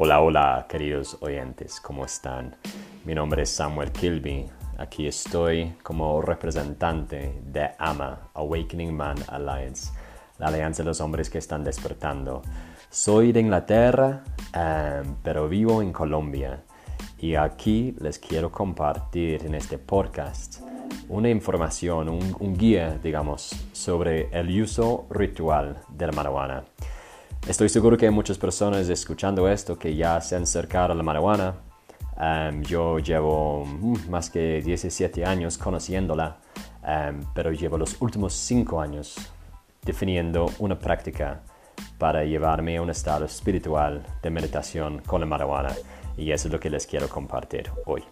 Hola, hola, queridos oyentes, ¿cómo están? Mi nombre es Samuel Kilby. Aquí estoy como representante de AMA, Awakening Man Alliance, la alianza de los hombres que están despertando. Soy de Inglaterra, em, pero vivo en Colombia. Y aquí les quiero compartir en este podcast una información, un, un guía, digamos, sobre el uso ritual de la marihuana. Estoy seguro que hay muchas personas escuchando esto que ya se han acercado a la marihuana. Um, yo llevo mm, más que 17 años conociéndola, um, pero llevo los últimos 5 años definiendo una práctica para llevarme a un estado espiritual de meditación con la marihuana. Y eso es lo que les quiero compartir hoy.